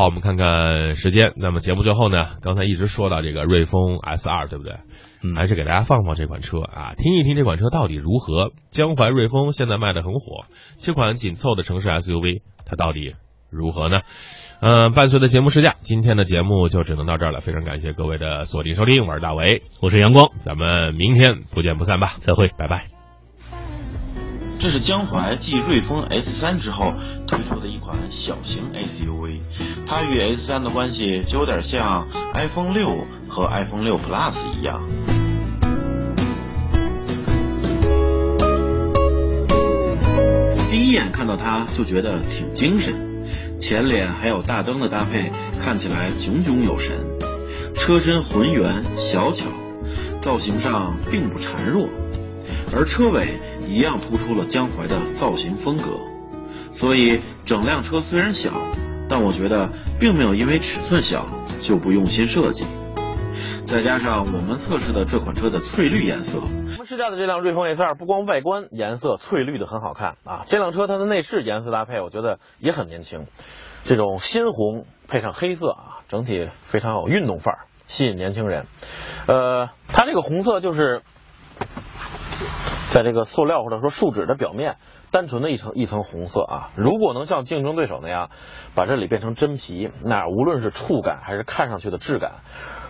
好，我们看看时间。那么节目最后呢，刚才一直说到这个瑞风 S 二，对不对？嗯还是给大家放放这款车啊，听一听这款车到底如何。江淮瑞风现在卖的很火，这款紧凑的城市 SUV，它到底如何呢？嗯、伴随的节目试驾，今天的节目就只能到这儿了。非常感谢各位的锁定收听，我是大为，我是阳光，咱们明天不见不散吧，再会。拜拜。这是江淮继瑞风 S 3之后推出的一款小型 SUV，它与 S 3的关系就有点像 iPhone 6和 iPhone 6 Plus 一样。第一眼看到它就觉得挺精神，前脸还有大灯的搭配看起来炯炯有神，车身浑圆小巧，造型上并不孱弱。而车尾一样突出了江淮的造型风格，所以整辆车虽然小，但我觉得并没有因为尺寸小就不用心设计。再加上我们测试的这款车的翠绿颜色，我们试驾的这辆瑞风 S 2不光外观颜色翠绿的很好看啊，这辆车它的内饰颜色搭配我觉得也很年轻，这种鲜红配上黑色啊，整体非常有运动范儿，吸引年轻人。呃，它这个红色就是在这个塑料或者说树脂的表面，单纯的一层一层红色啊。如果能像竞争对手那样把这里变成真皮，那无论是触感还是看上去的质感，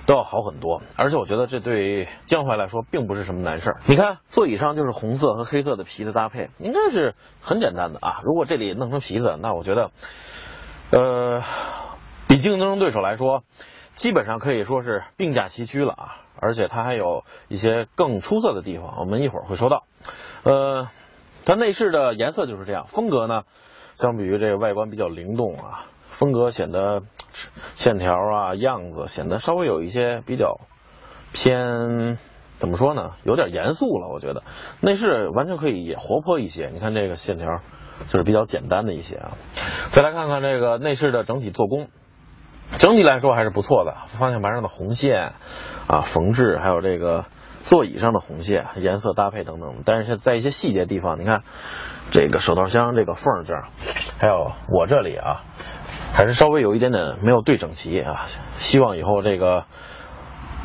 都要好很多。而且我觉得这对江淮来说并不是什么难事儿。你看座椅上就是红色和黑色的皮的搭配，应该是很简单的啊。如果这里弄成皮子，那我觉得，呃，比竞争对手来说，基本上可以说是并驾齐驱了啊。而且它还有一些更出色的地方，我们一会儿会说到。呃，它内饰的颜色就是这样，风格呢，相比于这个外观比较灵动啊，风格显得线条啊样子显得稍微有一些比较偏。怎么说呢？有点严肃了，我觉得内饰完全可以也活泼一些。你看这个线条就是比较简单的一些啊。再来看看这个内饰的整体做工，整体来说还是不错的。方向盘上的红线啊缝制，还有这个座椅上的红线颜色搭配等等。但是在一些细节地方，你看这个手套箱这个缝这儿，还有我这里啊，还是稍微有一点点没有对整齐啊。希望以后这个。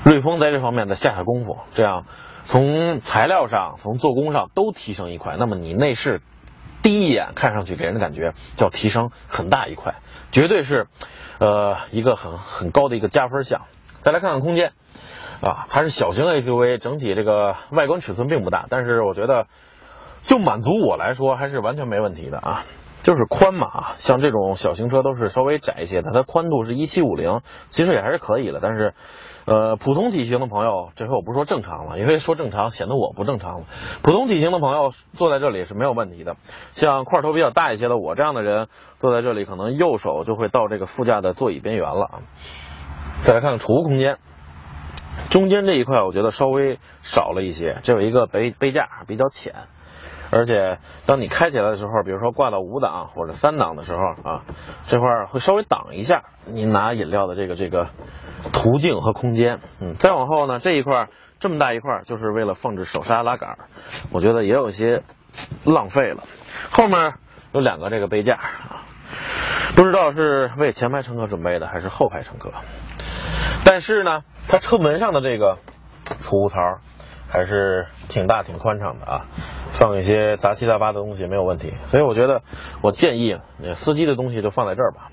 瑞风在这方面再下下功夫，这样从材料上、从做工上都提升一块，那么你内饰第一眼看上去给人的感觉叫提升很大一块，绝对是呃一个很很高的一个加分项。再来看看空间啊，它是小型 SUV，整体这个外观尺寸并不大，但是我觉得就满足我来说还是完全没问题的啊。就是宽嘛，像这种小型车都是稍微窄一些的，它宽度是一七五零，其实也还是可以的。但是，呃，普通体型的朋友，这回我不说正常了，因为说正常显得我不正常了。普通体型的朋友坐在这里是没有问题的。像块头比较大一些的我这样的人坐在这里，可能右手就会到这个副驾的座椅边缘了。再来看看储物空间，中间这一块我觉得稍微少了一些，这有一个杯杯架比较浅。而且当你开起来的时候，比如说挂到五档或者三档的时候啊，这块会稍微挡一下你拿饮料的这个这个途径和空间。嗯，再往后呢，这一块这么大一块就是为了放置手刹拉杆，我觉得也有些浪费了。后面有两个这个杯架啊，不知道是为前排乘客准备的还是后排乘客。但是呢，它车门上的这个储物槽还是挺大挺宽敞的啊。放一些杂七杂八的东西没有问题，所以我觉得我建议司机的东西就放在这儿吧，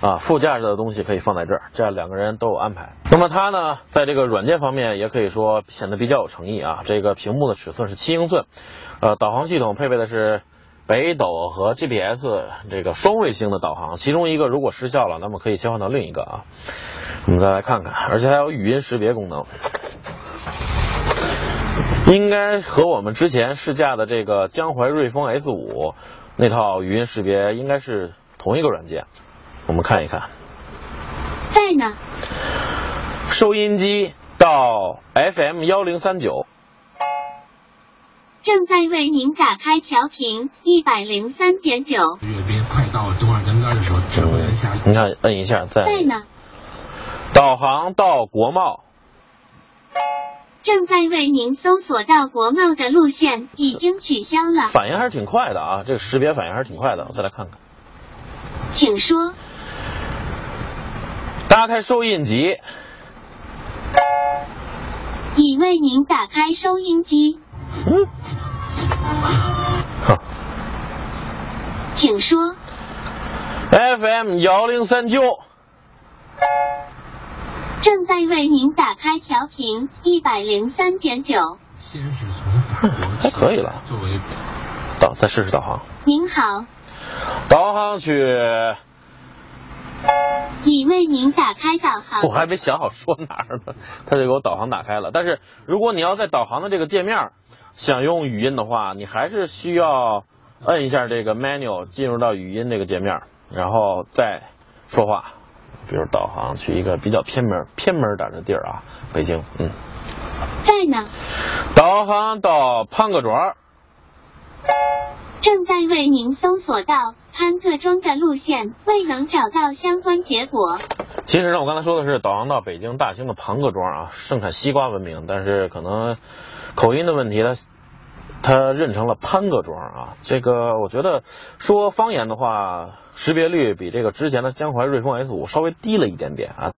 啊，副驾驶的东西可以放在这儿，这样两个人都有安排。那么它呢，在这个软件方面也可以说显得比较有诚意啊。这个屏幕的尺寸是七英寸，呃，导航系统配备的是北斗和 GPS 这个双卫星的导航，其中一个如果失效了，那么可以切换到另一个啊。我们再来看看，而且还有语音识别功能。应该和我们之前试驾的这个江淮瑞风 S 五那套语音识别应该是同一个软件。我们看一看，在呢。收音机到 FM 幺零三九，正在为您打开调频一百零三点九。阅兵快到多少人杆的时候，指挥人下你看摁一下在在呢。导航到国贸。正在为您搜索到国贸的路线已经取消了，反应还是挺快的啊，这个识别反应还是挺快的。我再来看看，请说。打开收音机，已为您打开收音机，嗯，好请说。，FM 幺零三九，正在为您打开调频一百零三点九。先是从法国还可以了作为导再试试导航，您好，导航去，已为您打开导航。我还没想好说哪儿呢，他就给我导航打开了。但是如果你要在导航的这个界面想用语音的话，你还是需要摁一下这个 menu 进入到语音这个界面，然后再说话。比如导航去一个比较偏门偏门点的地儿啊，北京，嗯，在呢，导航到潘各庄，正在为您搜索到潘各庄的路线，未能找到相关结果。其实呢，我刚才说的是导航到北京大兴的庞各庄啊，盛产西瓜闻名，但是可能口音的问题，它他认成了潘各庄啊。这个我觉得说方言的话，识别率比这个之前的江淮瑞风 S 五稍微低了一点点啊。